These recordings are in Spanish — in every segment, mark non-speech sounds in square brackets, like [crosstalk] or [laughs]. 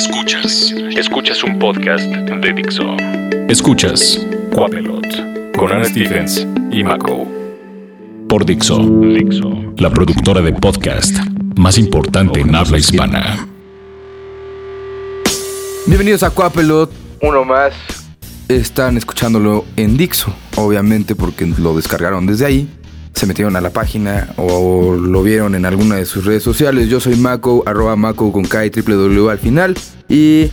Escuchas. Escuchas un podcast de Dixo. Escuchas Quapelot con Ana Stephens y Mako. Por Dixo. Dixo. La productora de podcast más importante en habla hispana. Bienvenidos a Quapelot, uno más. Están escuchándolo en Dixo, obviamente porque lo descargaron desde ahí. Se metieron a la página o lo vieron en alguna de sus redes sociales. Yo soy Mako, arroba Mako con K y triple W al final. Y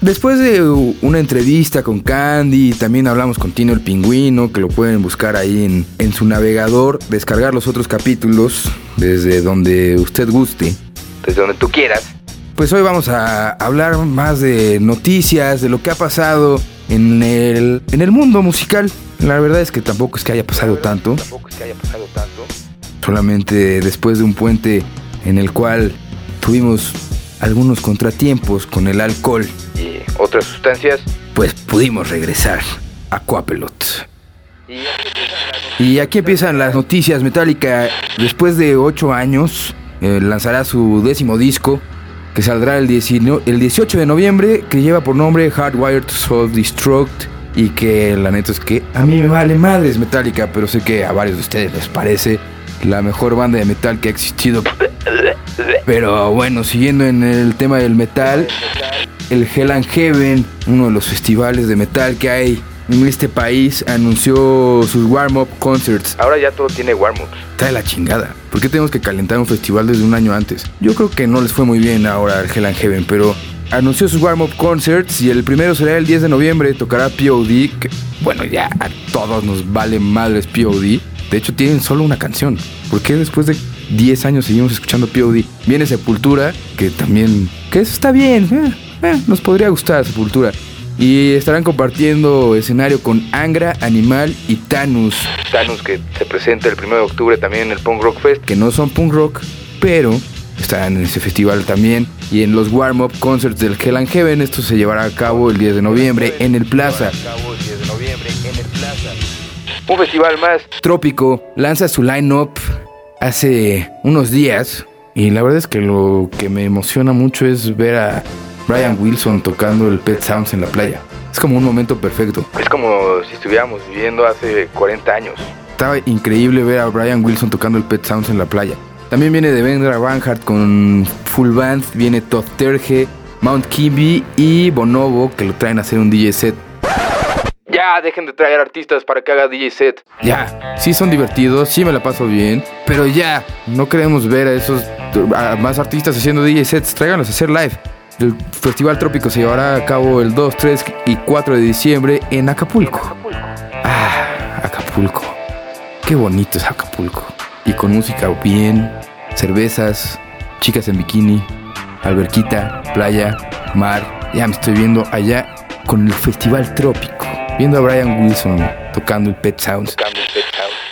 después de una entrevista con Candy, también hablamos con Tino el Pingüino, que lo pueden buscar ahí en, en su navegador, descargar los otros capítulos desde donde usted guste, desde donde tú quieras. Pues hoy vamos a hablar más de noticias, de lo que ha pasado en el, en el mundo musical. La verdad es que tampoco es que haya pasado tanto. Solamente después de un puente en el cual tuvimos algunos contratiempos con el alcohol y otras sustancias, pues pudimos regresar a Coapelot. Y aquí empiezan las noticias. Metallica, después de 8 años, eh, lanzará su décimo disco, que saldrá el, 19 el 18 de noviembre, que lleva por nombre Hardwired to Self Destruct. Y que la neta es que a mí me vale madres Metallica, pero sé que a varios de ustedes les parece la mejor banda de metal que ha existido. Pero bueno, siguiendo en el tema del metal, el Hell and Heaven, uno de los festivales de metal que hay en este país, anunció sus warm-up concerts. Ahora ya todo tiene warm-ups. Está de la chingada. ¿Por qué tenemos que calentar un festival desde un año antes? Yo creo que no les fue muy bien ahora al Hell and Heaven, pero anunció sus warm-up concerts y el primero será el 10 de noviembre. Tocará POD. Que, bueno, ya a todos nos vale madres POD. De hecho, tienen solo una canción. ¿Por qué después de 10 años seguimos escuchando POD? Viene Sepultura, que también. que eso está bien. Eh, eh, nos podría gustar Sepultura. Y estarán compartiendo escenario con Angra, Animal y Thanos. Thanos que se presenta el 1 de octubre también en el Punk Rock Fest. Que no son punk rock, pero estarán en ese festival también. Y en los warm-up concerts del Hell and Heaven, esto se llevará a cabo el 10 de noviembre en el Plaza. Un festival más. Trópico lanza su line-up hace unos días. Y la verdad es que lo que me emociona mucho es ver a Brian Wilson tocando el Pet Sounds en la playa. Es como un momento perfecto. Es como si estuviéramos viviendo hace 40 años. Estaba increíble ver a Brian Wilson tocando el Pet Sounds en la playa. También viene Devendra Banhart con Full Band, viene Todd Terge, Mount Kimby y Bonobo que lo traen a hacer un DJ set. Ya, dejen de traer artistas para que haga DJ set. Ya, sí son divertidos, sí me la paso bien, pero ya, no queremos ver a esos a más artistas haciendo DJ sets, tráiganlos a hacer live. El Festival Trópico se llevará a cabo el 2, 3 y 4 de diciembre en Acapulco. Ah, Acapulco. Qué bonito es Acapulco. Y con música bien, cervezas, chicas en bikini, alberquita, playa, mar. Ya me estoy viendo allá con el Festival Trópico. Viendo a Brian Wilson tocando el Pet Sounds.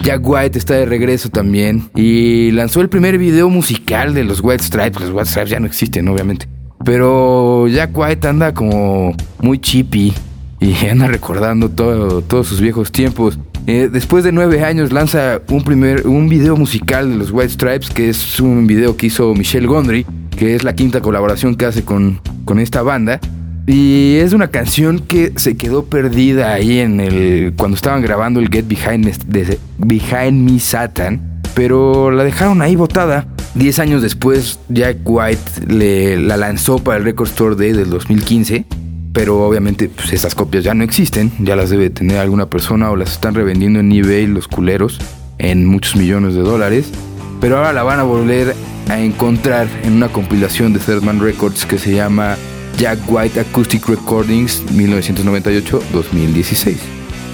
Jack White está de regreso también y lanzó el primer video musical de los White Stripes. Los White Stripes ya no existen, obviamente. Pero Jack White anda como muy chippy y [laughs] anda recordando todo, todos sus viejos tiempos. Eh, después de nueve años lanza un, primer, un video musical de los White Stripes, que es un video que hizo Michelle Gondry, que es la quinta colaboración que hace con, con esta banda. Y es una canción que se quedó perdida ahí en el. cuando estaban grabando el Get Behind, de, Behind Me Satan. Pero la dejaron ahí botada. Diez años después, Jack White le, la lanzó para el Record Store Day del 2015. Pero obviamente pues, esas copias ya no existen. Ya las debe tener alguna persona o las están revendiendo en eBay los culeros en muchos millones de dólares. Pero ahora la van a volver a encontrar en una compilación de Third Man Records que se llama Jack White Acoustic Recordings 1998-2016,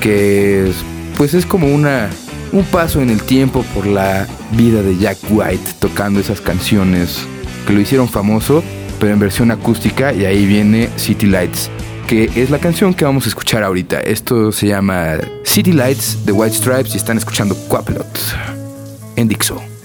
que es, pues es como una un paso en el tiempo por la vida de Jack White tocando esas canciones que lo hicieron famoso, pero en versión acústica y ahí viene City Lights, que es la canción que vamos a escuchar ahorita. Esto se llama City Lights de White Stripes y están escuchando Quapelot en Dixo.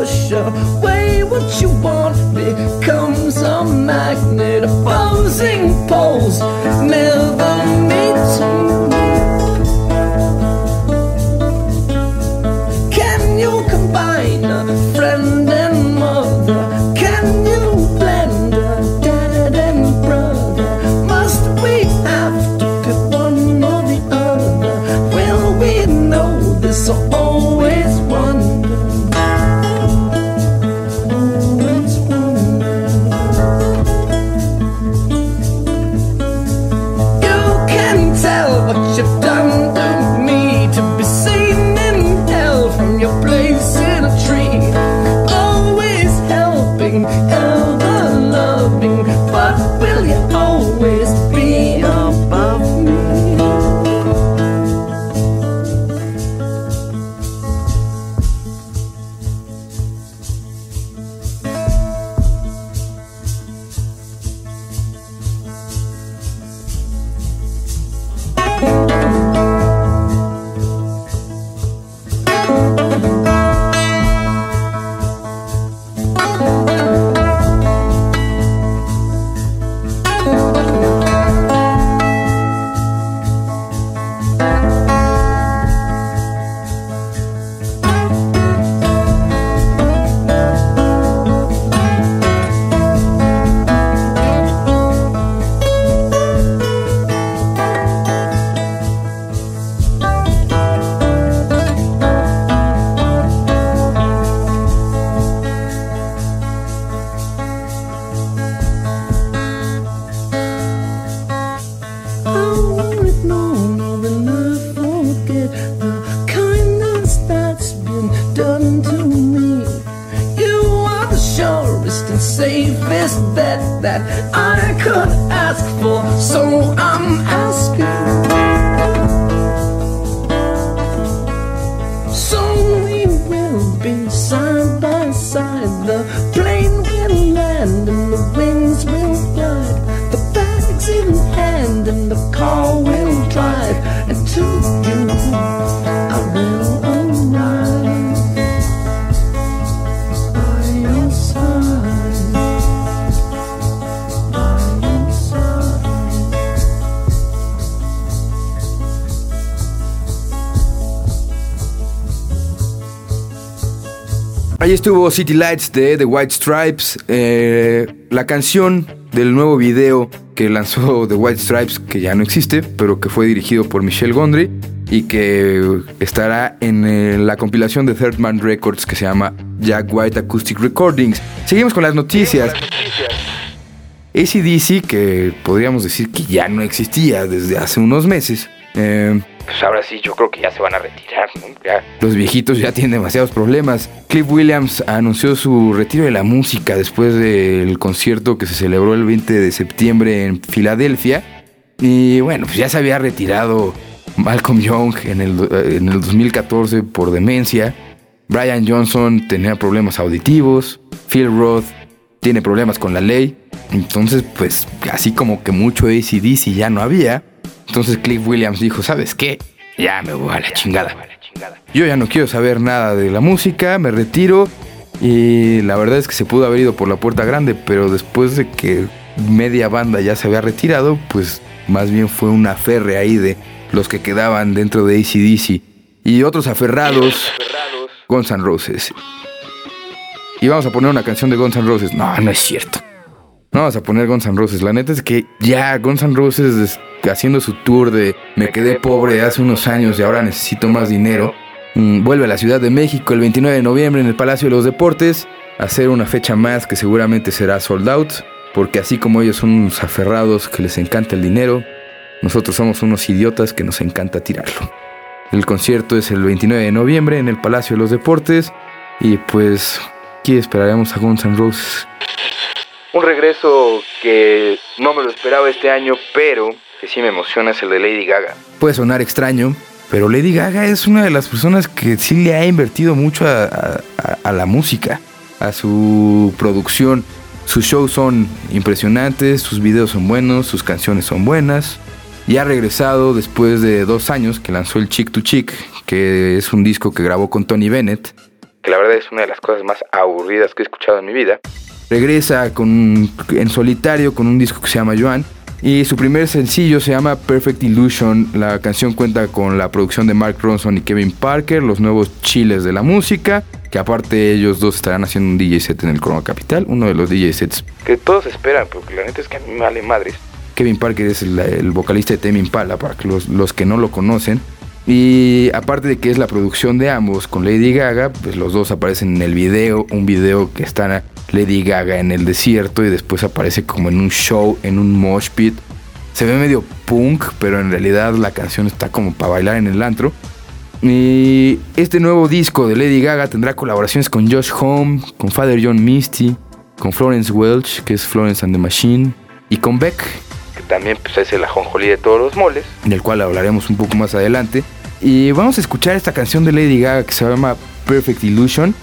push away what you want becomes a magnet. Opposing poles never meet. in a dream. nada. Ahí estuvo City Lights de The White Stripes, eh, la canción del nuevo video que lanzó The White Stripes, que ya no existe, pero que fue dirigido por Michelle Gondry y que estará en la compilación de Third Man Records que se llama Jack White Acoustic Recordings. Seguimos con las noticias. ACDC, que podríamos decir que ya no existía desde hace unos meses, eh, pues ahora sí yo creo que ya se van a retirar, Los viejitos ya tienen demasiados problemas. Cliff Williams anunció su retiro de la música después del concierto que se celebró el 20 de septiembre en Filadelfia. Y bueno, pues ya se había retirado Malcolm Young en el, en el 2014 por demencia. Brian Johnson tenía problemas auditivos. Phil Roth tiene problemas con la ley. Entonces, pues así como que mucho ACDC ya no había. Entonces Cliff Williams dijo, ¿sabes qué? Ya me voy a la chingada. Yo ya no quiero saber nada de la música, me retiro. Y la verdad es que se pudo haber ido por la puerta grande, pero después de que media banda ya se había retirado, pues más bien fue un aferre ahí de los que quedaban dentro de ACDC. Y otros aferrados, Guns N' Roses. Y vamos a poner una canción de Guns N' Roses. No, no es cierto. No vamos a poner Guns N' Roses. La neta es que ya Guns N' Roses haciendo su tour de me quedé pobre hace unos años y ahora necesito más dinero. Mm, vuelve a la Ciudad de México el 29 de noviembre en el Palacio de los Deportes a hacer una fecha más que seguramente será sold out, porque así como ellos son unos aferrados que les encanta el dinero, nosotros somos unos idiotas que nos encanta tirarlo. El concierto es el 29 de noviembre en el Palacio de los Deportes y pues aquí esperaremos a Guns N' Roses. Un regreso que no me lo esperaba este año, pero que sí me emociona es el de Lady Gaga. Puede sonar extraño, pero Lady Gaga es una de las personas que sí le ha invertido mucho a, la música, a su producción. Sus shows son impresionantes, sus videos son buenos, sus canciones son buenas. Y ha regresado después de dos años que lanzó el Chick to Chick, que es un disco que grabó con Tony Bennett. Que la verdad es una de las cosas más aburridas que he escuchado en mi vida regresa con, en solitario con un disco que se llama Joan. Y su primer sencillo se llama Perfect Illusion. La canción cuenta con la producción de Mark Ronson y Kevin Parker, los nuevos chiles de la música. Que aparte ellos dos estarán haciendo un DJ set en el Corona Capital, uno de los DJ sets. Que todos esperan, porque la neta es que a mí me vale madres. Kevin Parker es el, vocalista de Tame Impala, para los, los que no lo conocen. Y aparte de que es la producción de ambos con Lady Gaga, pues los dos aparecen en el video, un video que está Lady Gaga en el desierto y después aparece como en un show, en un mosh pit. Se ve medio punk, pero en realidad la canción está como para bailar en el antro. Y este nuevo disco de Lady Gaga tendrá colaboraciones con Josh Home, con Father John Misty, con Florence Welch, que es Florence and the Machine, y con Beck, también pues, es el ajonjolí de todos los moles, del cual hablaremos un poco más adelante. Y vamos a escuchar esta canción de Lady Gaga que se llama Perfect Illusion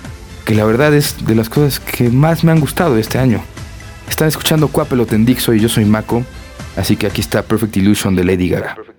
que la verdad es de las cosas que más me han gustado este año. Están escuchando Cuapelot en Dixo y yo soy Mako, así que aquí está Perfect Illusion de Lady Gaga. Perfect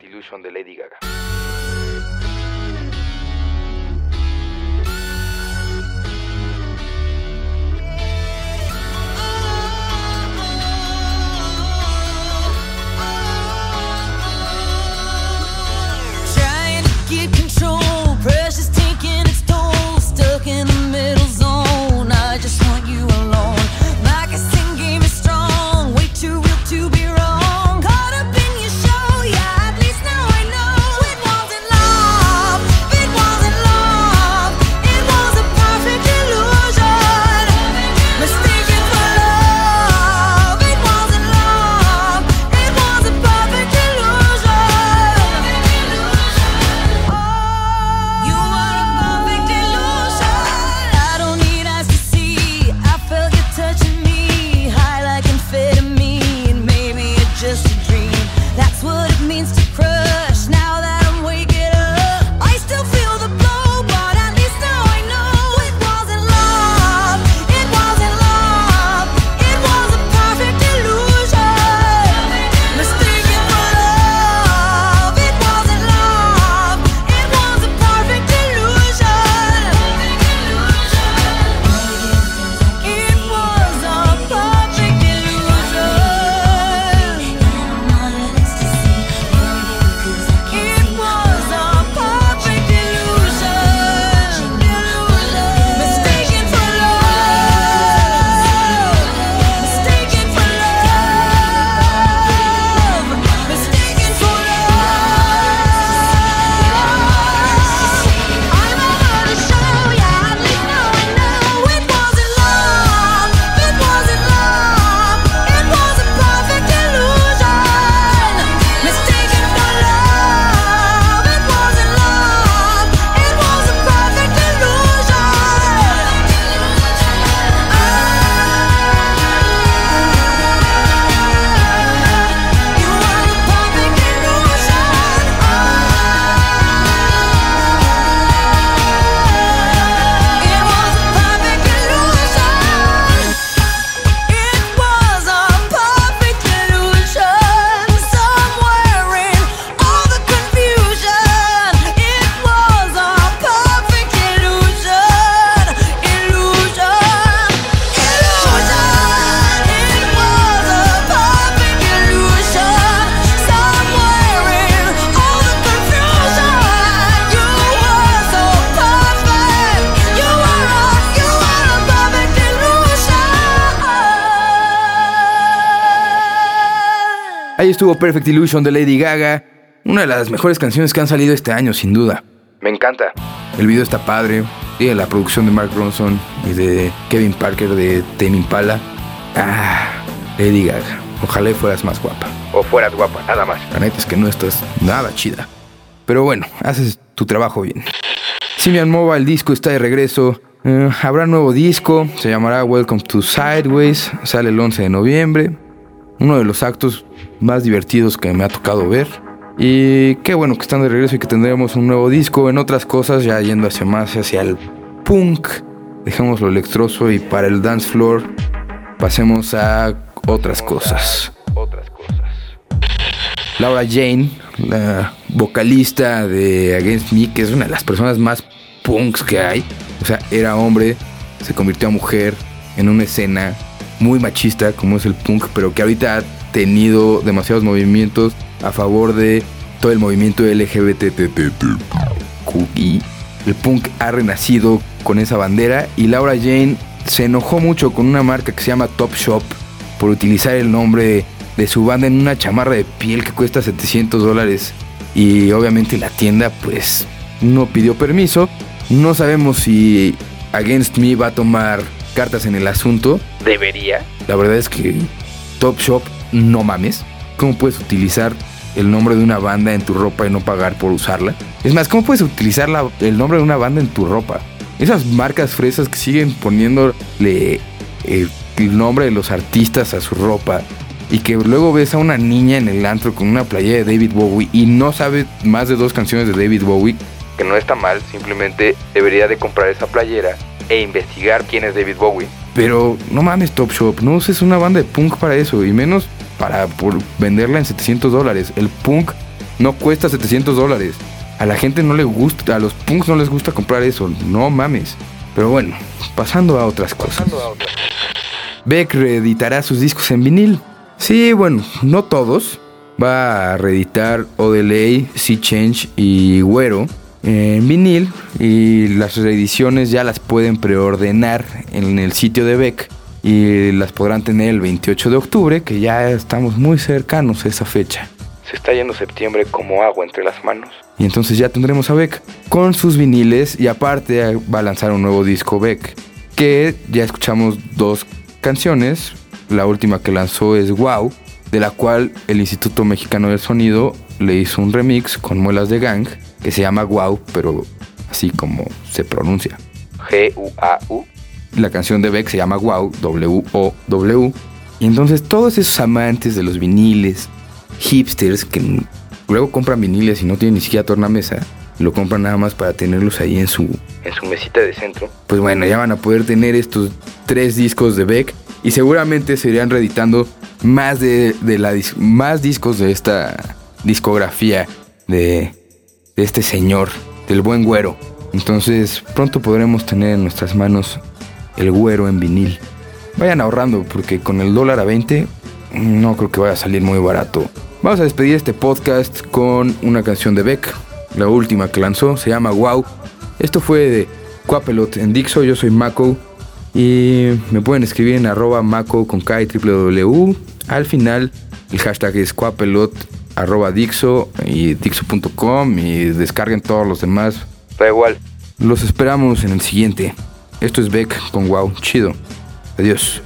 Ahí estuvo Perfect Illusion de Lady Gaga, una de las mejores canciones que han salido este año, sin duda. Me encanta. El video está padre, tiene la producción de Mark Ronson y de Kevin Parker de Tame Impala. Ah, Lady Gaga, ojalá fueras más guapa. O fueras guapa, nada más. La neta es que no estás nada chida. Pero bueno, haces tu trabajo bien. Simian Mova, el disco está de regreso. Eh, habrá nuevo disco, se llamará Welcome to Sideways, sale el 11 de noviembre. Uno de los actos más divertidos que me ha tocado ver. Y qué bueno que están de regreso y que tendremos un nuevo disco. En otras cosas, ya yendo hacia más hacia el punk, dejemos lo electroso y para el dance floor pasemos a otras cosas. Otras cosas. Laura Jane, la vocalista de Against Me, que es una de las personas más punks que hay. O sea, era hombre, se convirtió a mujer en una escena muy machista como es el punk, pero que ahorita tenido demasiados movimientos a favor de todo el movimiento LGBTQI. El punk ha renacido con esa bandera y Laura Jane se enojó mucho con una marca que se llama Top Shop por utilizar el nombre de su banda en una chamarra de piel que cuesta 700 dólares y obviamente la tienda pues no pidió permiso. No sabemos si Against Me va a tomar cartas en el asunto. Debería. La verdad es que Top Shop no mames. ¿Cómo puedes utilizar el nombre de una banda en tu ropa y no pagar por usarla? Es más, ¿cómo puedes utilizar el nombre de una banda en tu ropa? Esas marcas fresas que siguen poniéndole eh, el nombre de los artistas a su ropa y que luego ves a una niña en el antro con una playera de David Bowie y no sabe más de dos canciones de David Bowie. Que no está mal, simplemente debería de comprar esa playera e investigar quién es David Bowie. Pero no mames Top Shop, no uses una banda de punk para eso y menos para por venderla en 700 dólares. El punk no cuesta 700 dólares. A la gente no le gusta, a los punks no les gusta comprar eso, no mames. Pero bueno, pasando a otras cosas. Beck reeditará sus discos en vinil. Sí, bueno, no todos. Va a reeditar Odelay, Sea Change y Güero en vinil y las reediciones ya las pueden preordenar en el sitio de Beck y las podrán tener el 28 de octubre, que ya estamos muy cercanos a esa fecha. Se está yendo septiembre como agua entre las manos. Y entonces ya tendremos a Beck con sus viniles y aparte va a lanzar un nuevo disco Beck, que ya escuchamos dos canciones. La última que lanzó es Wow, de la cual el Instituto Mexicano del Sonido le hizo un remix con muelas de gang que se llama Wow, pero así como se pronuncia. G-U-A-U. La canción de Beck se llama Wow, W-O-W. Y entonces todos esos amantes de los viniles, hipsters que luego compran viniles y no tienen ni siquiera tornamesa, lo compran nada más para tenerlos ahí en su... En su mesita de centro. Pues bueno, ya van a poder tener estos tres discos de Beck y seguramente se irían reeditando más, de, de la, más discos de esta discografía de, de este señor, del buen güero. Entonces pronto podremos tener en nuestras manos el güero en vinil. Vayan ahorrando porque con el dólar a 20 no creo que vaya a salir muy barato. Vamos a despedir este podcast con una canción de Beck, la última que lanzó, se llama Wow. Esto fue de Quapelot en Dixo, yo soy Mako y me pueden escribir en arroba Mako con K y www. Al final el hashtag es Quapelot arroba Dixo y Dixo.com y descarguen todos los demás. Da igual. Los esperamos en el siguiente. Esto es Beck con Wow. Chido. Adiós.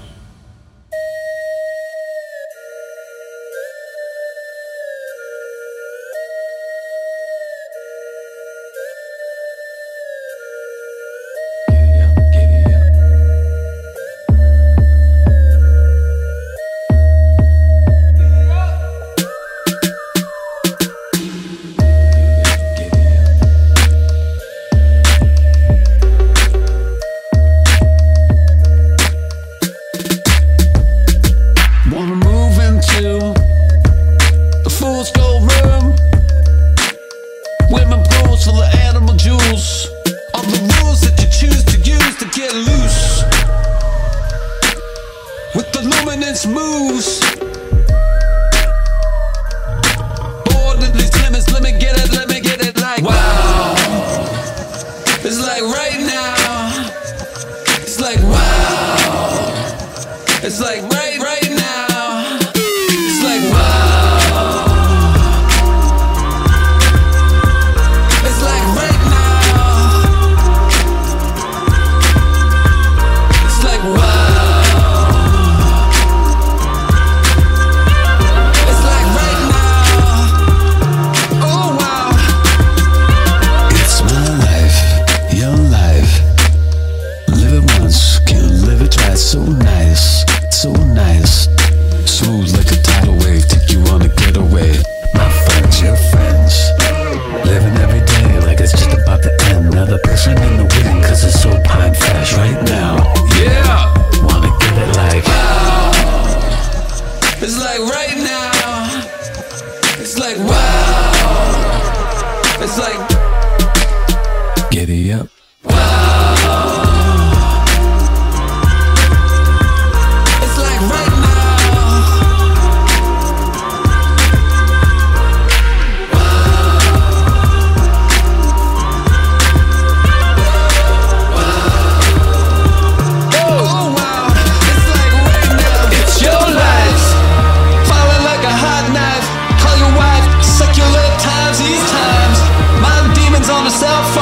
It's like myself